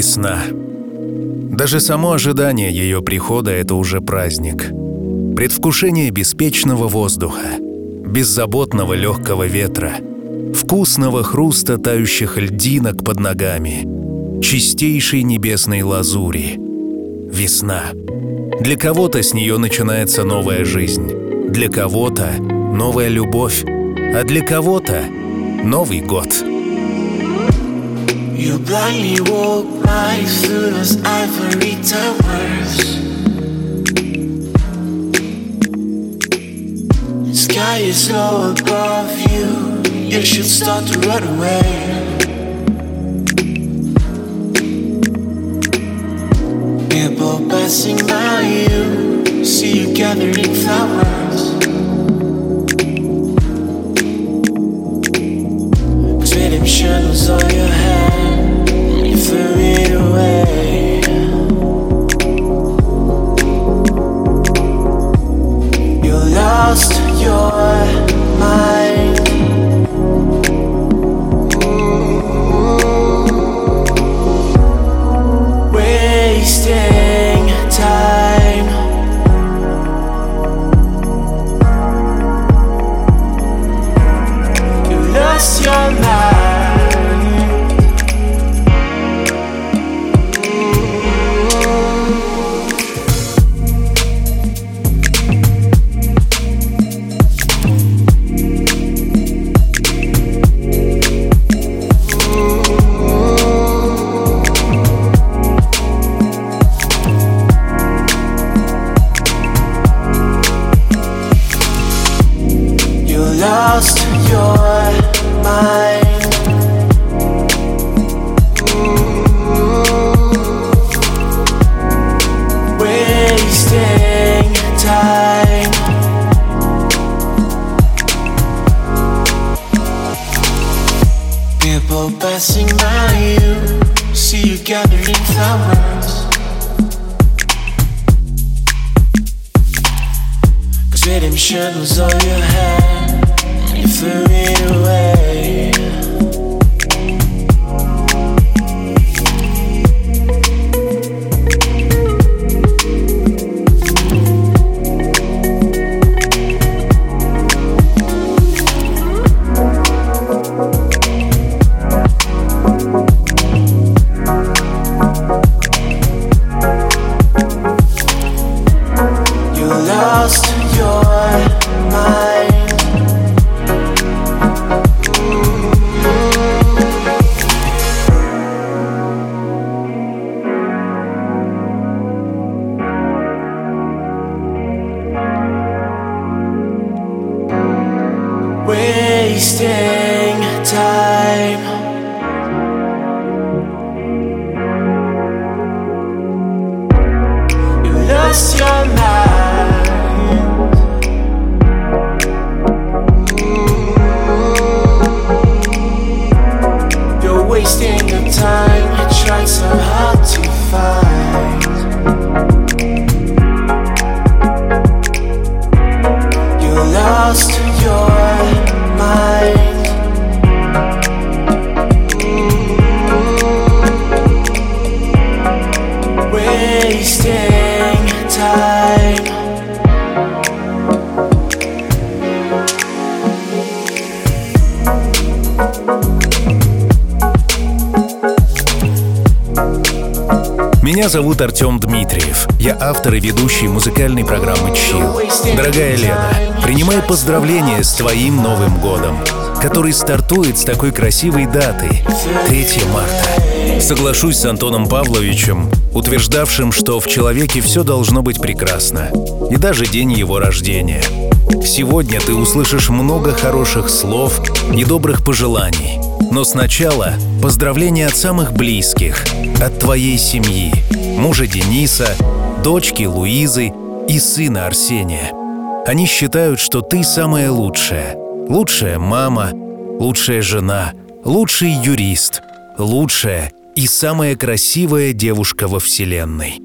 Весна. Даже само ожидание ее прихода — это уже праздник. Предвкушение беспечного воздуха, беззаботного легкого ветра, вкусного хруста тающих льдинок под ногами, чистейшей небесной лазури. Весна. Для кого-то с нее начинается новая жизнь, для кого-то новая любовь, а для кого-то Новый год. You blindly walk right through those ivory towers. The sky is low above you. You should start to run away. People passing by you, see you gathering flowers. Cause redemption was all you зовут Артем Дмитриев. Я автор и ведущий музыкальной программы Chill. Дорогая Лена, принимай поздравления с твоим Новым годом, который стартует с такой красивой датой — 3 марта. Соглашусь с Антоном Павловичем, утверждавшим, что в человеке все должно быть прекрасно, и даже день его рождения. Сегодня ты услышишь много хороших слов и добрых пожеланий. Но сначала поздравления от самых близких, от твоей семьи, мужа Дениса, дочки Луизы и сына Арсения. Они считают, что ты самая лучшая. Лучшая мама, лучшая жена, лучший юрист, лучшая и самая красивая девушка во Вселенной.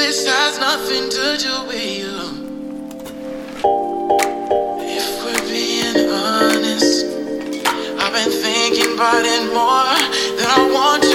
This has nothing to do with you. If we're being honest, I've been thinking about it more than I want to.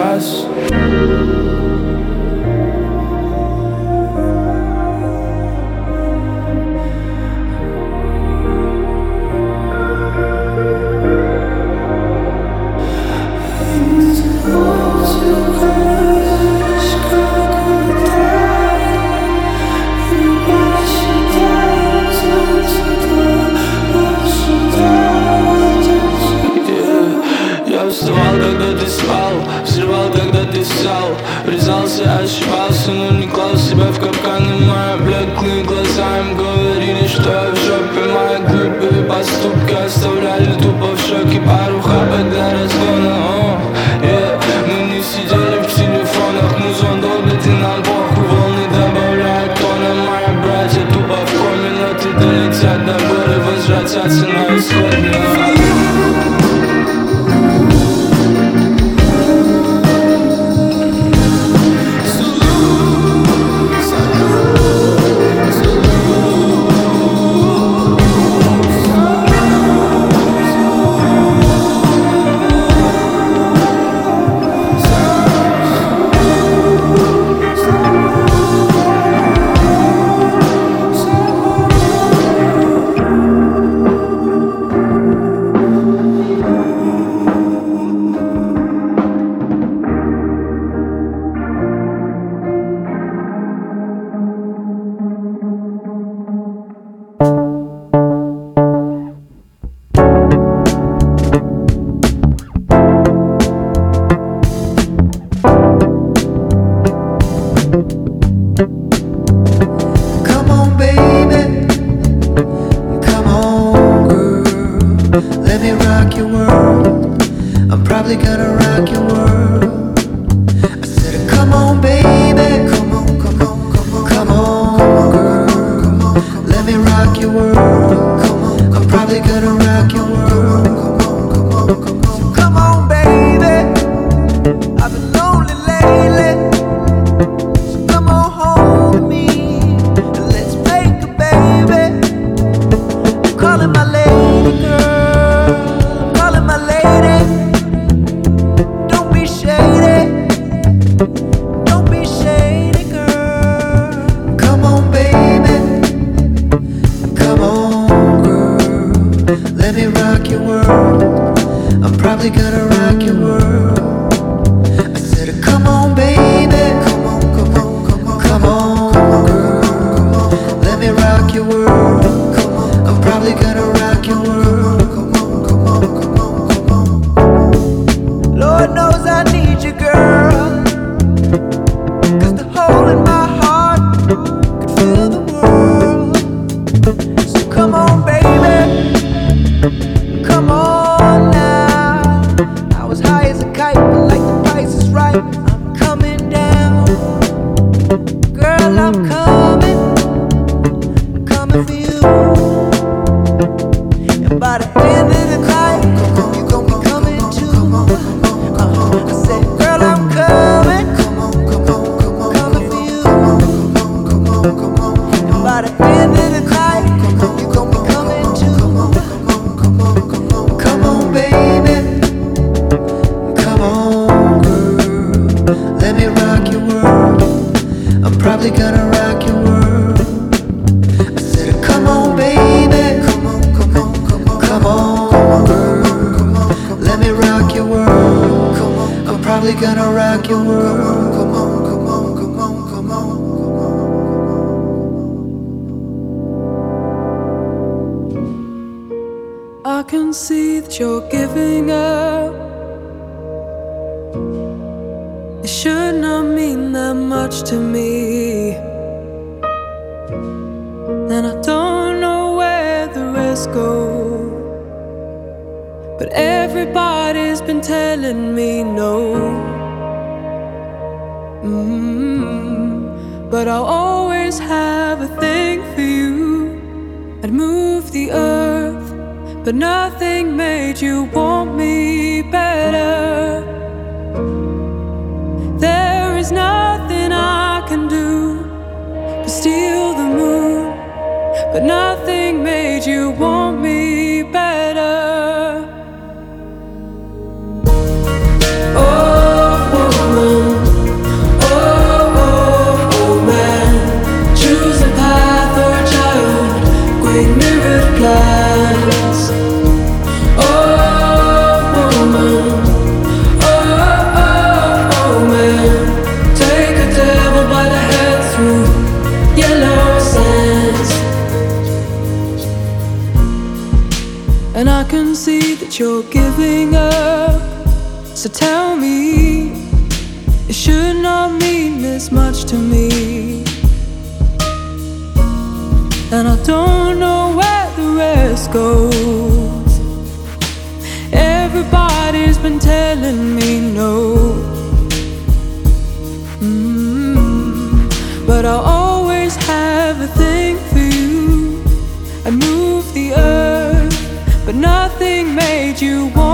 braço. касался Ошибался, но не клал себя в капкан И мои блеклые глаза им говорили, что я в жопе Мои глупые поступки оставляли probably gonna rock your world. on, girl. Let me rock your world. I'm probably gonna rock your world. I said, come on, baby. Come on, come on, come on. Come on, girl. Let me rock your world. I'm probably gonna rock your world. I can see that you're you want. and I don't know where the rest goes. Everybody's been telling me no, mm-hmm. but I always have a thing for you. I moved the earth, but nothing made you want.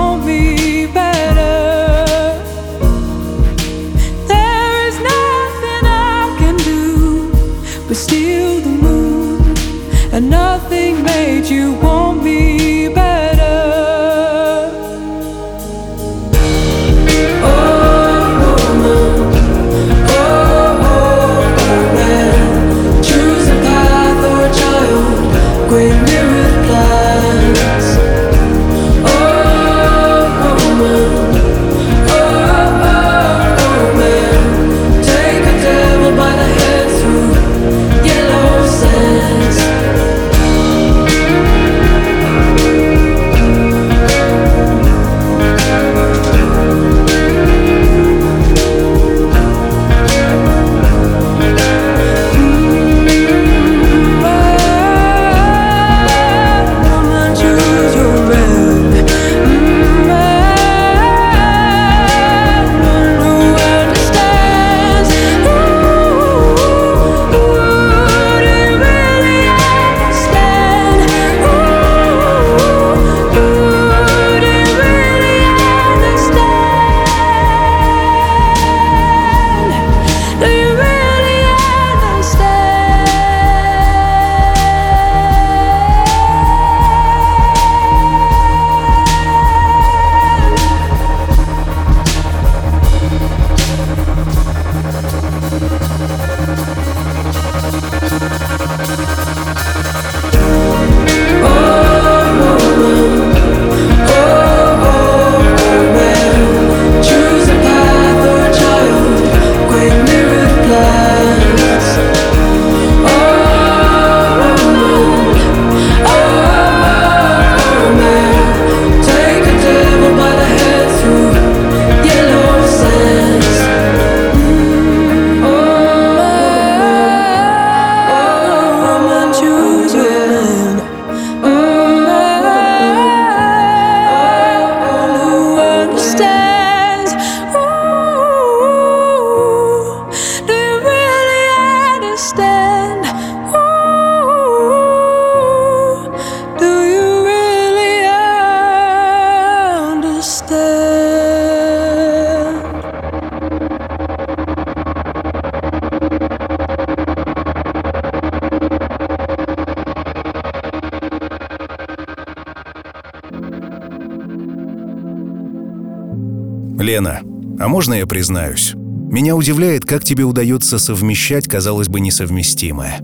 Можно я признаюсь? Меня удивляет, как тебе удается совмещать, казалось бы, несовместимое.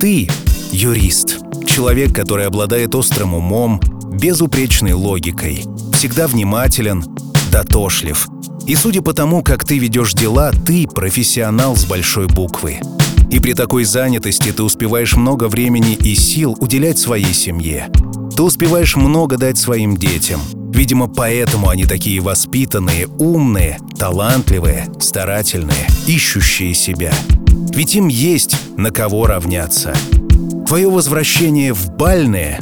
Ты — юрист, человек, который обладает острым умом, безупречной логикой, всегда внимателен, дотошлив. И судя по тому, как ты ведешь дела, ты — профессионал с большой буквы. И при такой занятости ты успеваешь много времени и сил уделять своей семье. Ты успеваешь много дать своим детям — Видимо, поэтому они такие воспитанные, умные, талантливые, старательные, ищущие себя. Ведь им есть на кого равняться. Твое возвращение в бальные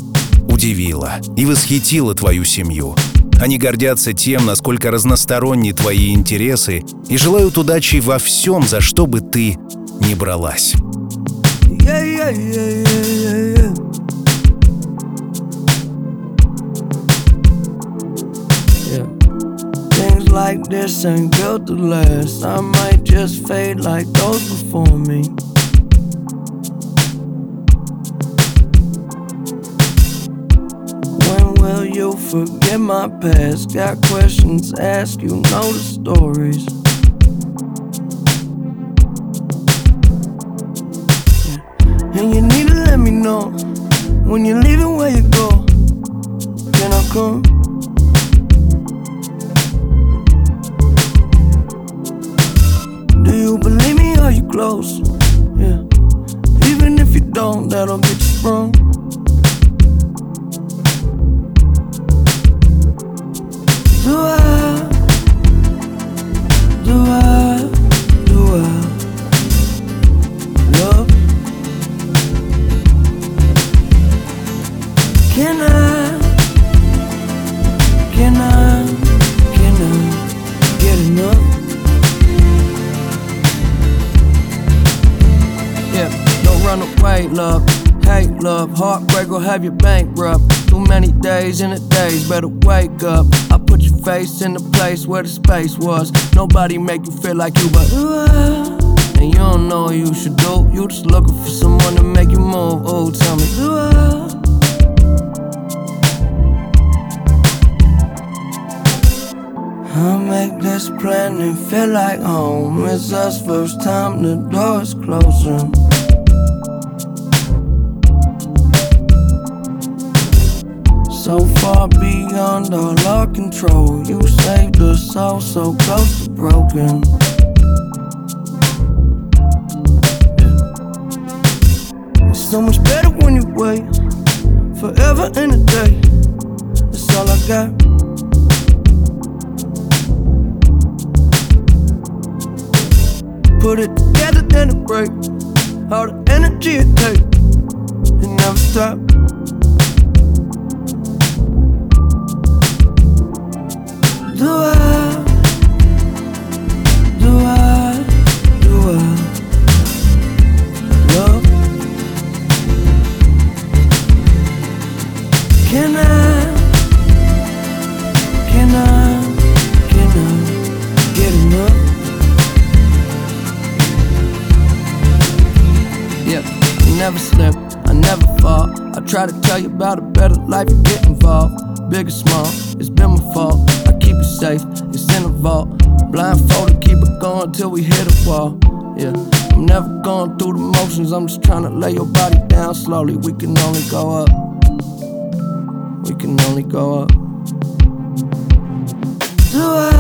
удивило и восхитило твою семью. Они гордятся тем, насколько разносторонни твои интересы и желают удачи во всем, за что бы ты ни бралась. Like this ain't built to last. I might just fade like those before me. When will you forget my past? Got questions, ask you know the stories. And you need to let me know when you're leaving where you go. Can I come? Close? Yeah. Even if you don't, that'll get you sprung. Do I? Do I? Have you bankrupt. Too many days in a days, better wake up. I put your face in the place where the space was. Nobody make you feel like you, but and you don't know what you should do. You just looking for someone to make you move. Oh, tell me, do I? Make this planet feel like home. It's us first time the door's closing. So far beyond all our control. You saved us all so close to broken. It's so much better when you wait forever in a day. That's all I got. Put it together, then it break. All the energy it takes, it never stop. Never slip, I never fall. I try to tell you about a better life, you get involved. Big or small, I'm just trying to lay your body down slowly. We can only go up. We can only go up. Do I?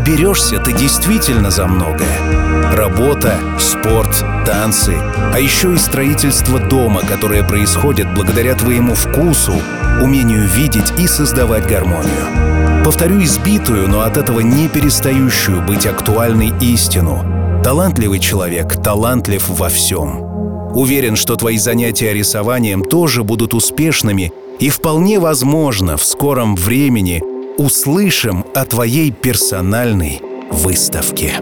Берешься ты действительно за многое. Работа, спорт, танцы, а еще и строительство дома, которое происходит благодаря твоему вкусу, умению видеть и создавать гармонию. Повторю избитую, но от этого не перестающую быть актуальной истину. Талантливый человек талантлив во всем. Уверен, что твои занятия рисованием тоже будут успешными и вполне возможно в скором времени – услышим о твоей персональной выставке.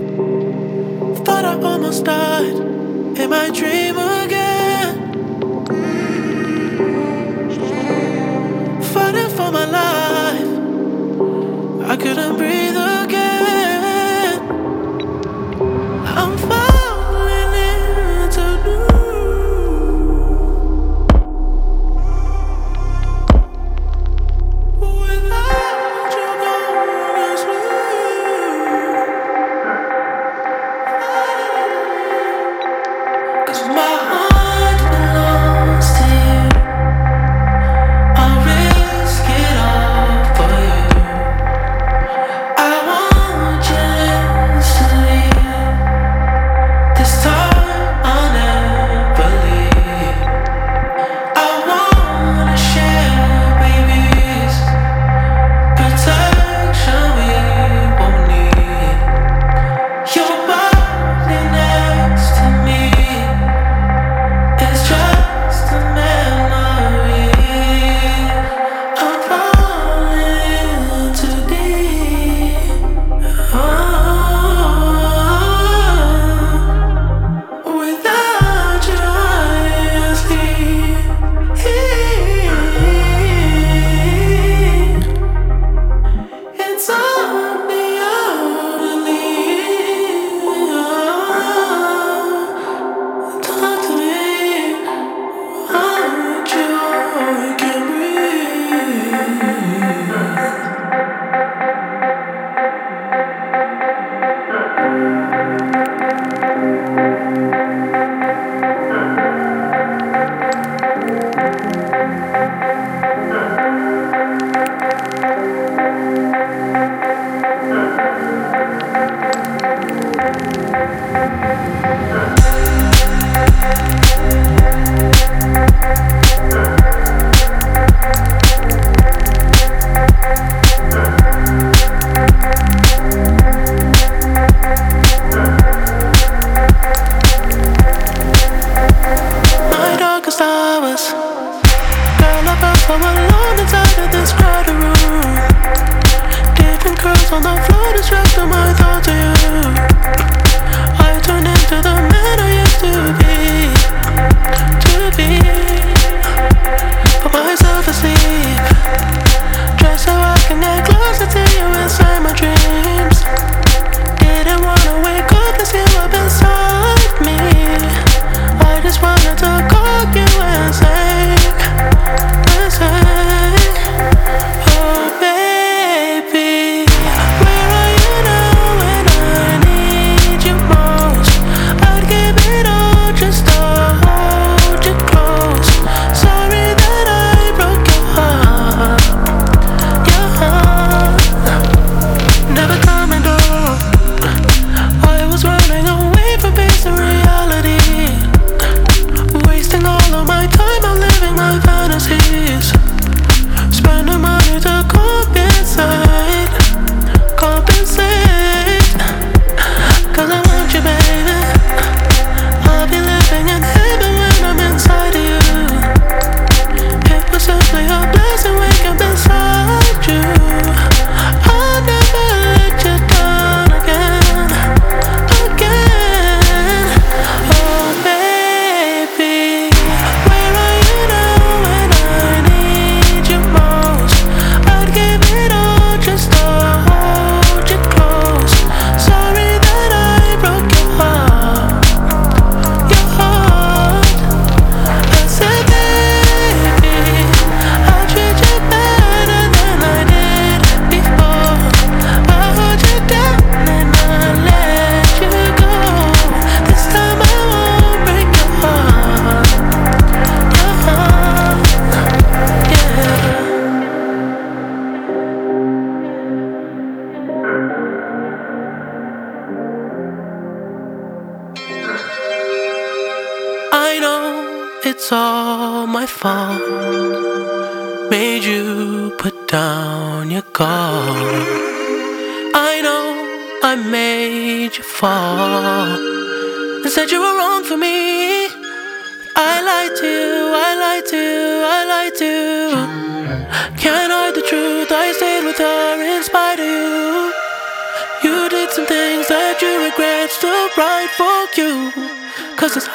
I couldn't breathe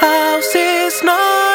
and is was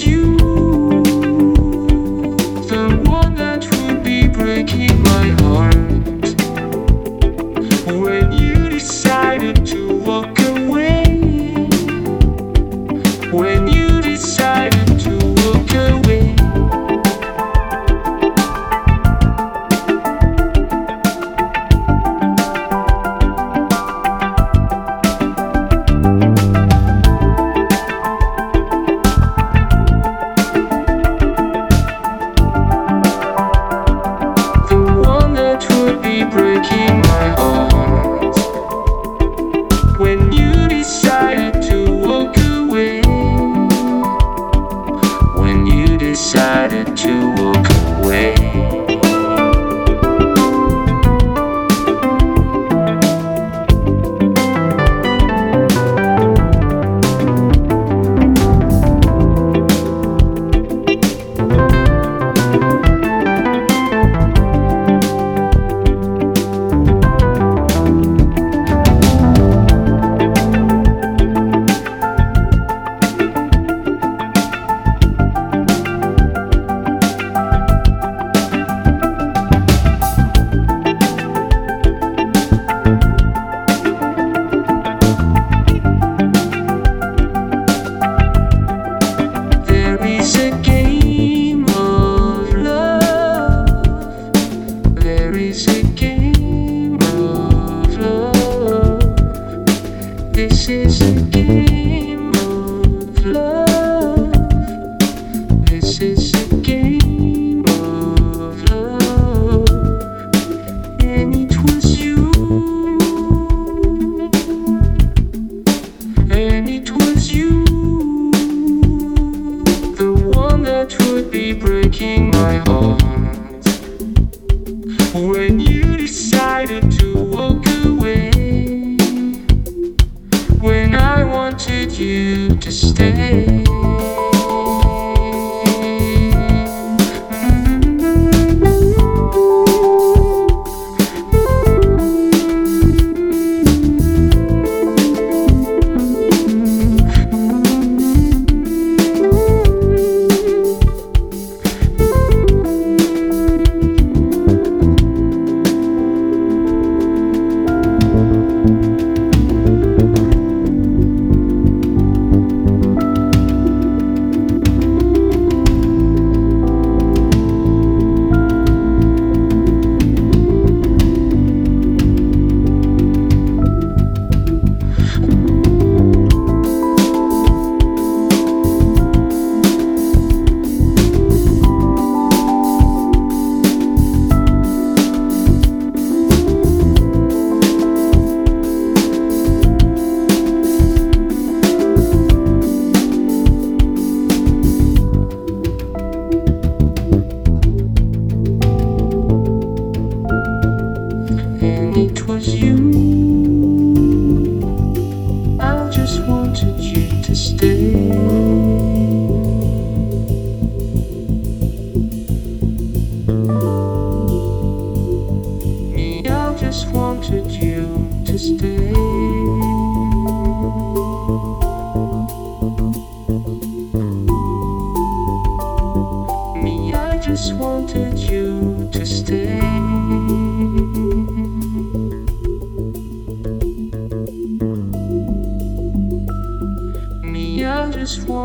you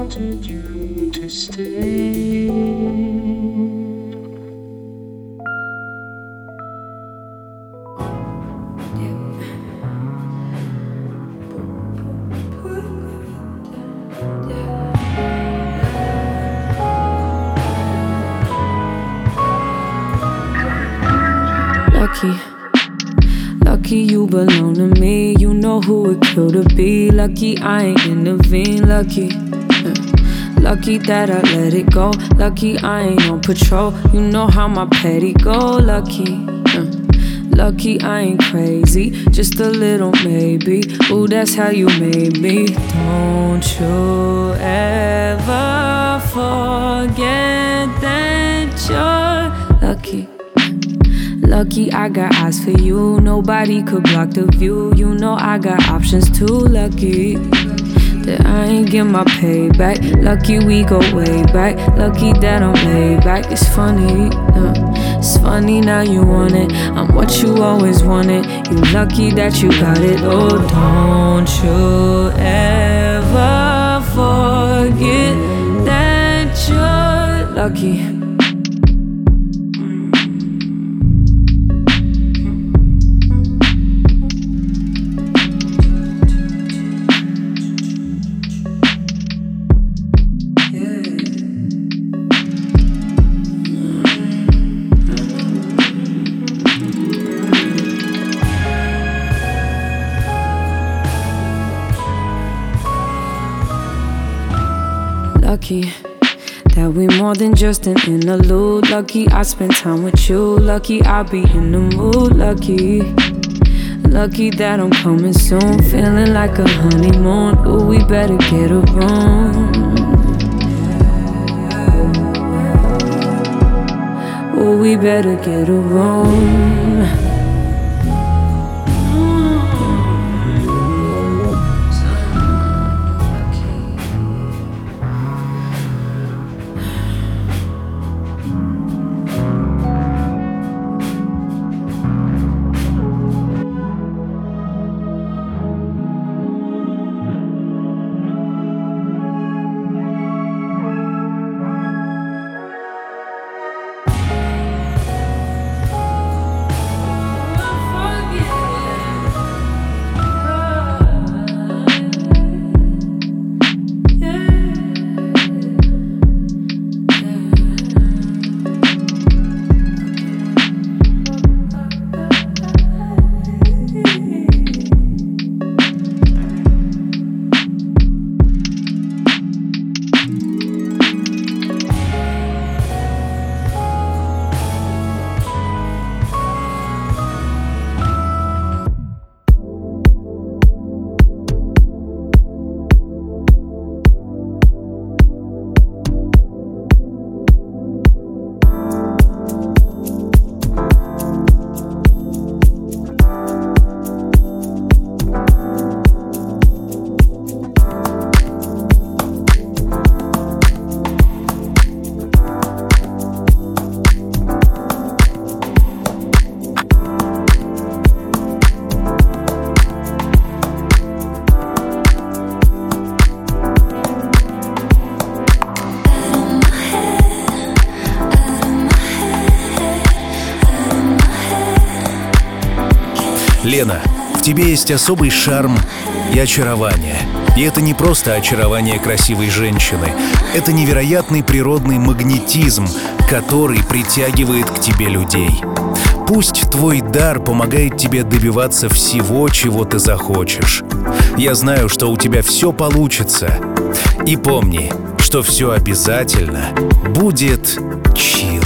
wanted you to stay. To be. Lucky I ain't intervene. Lucky, uh, lucky that I let it go. Lucky I ain't on patrol. You know how my petty go. Lucky, uh, lucky I ain't crazy. Just a little maybe. Ooh, that's how you made me. Don't you ever forget that you're. Lucky I got eyes for you. Nobody could block the view. You know I got options too. Lucky that I ain't get my payback. Lucky we go way back. Lucky that I'm laid back. It's funny. uh, it's funny now you want it. I'm what you always wanted. You lucky that you got it. Oh, don't you ever forget that you're lucky. Lucky that we more than just an interlude. Lucky I spend time with you. Lucky I'll be in the mood. Lucky. Lucky that I'm coming soon. Feeling like a honeymoon. Ooh, we better get a room. Ooh, we better get a room. Лена, в тебе есть особый шарм и очарование. И это не просто очарование красивой женщины. Это невероятный природный магнетизм, который притягивает к тебе людей. Пусть твой дар помогает тебе добиваться всего, чего ты захочешь. Я знаю, что у тебя все получится. И помни, что все обязательно будет чил.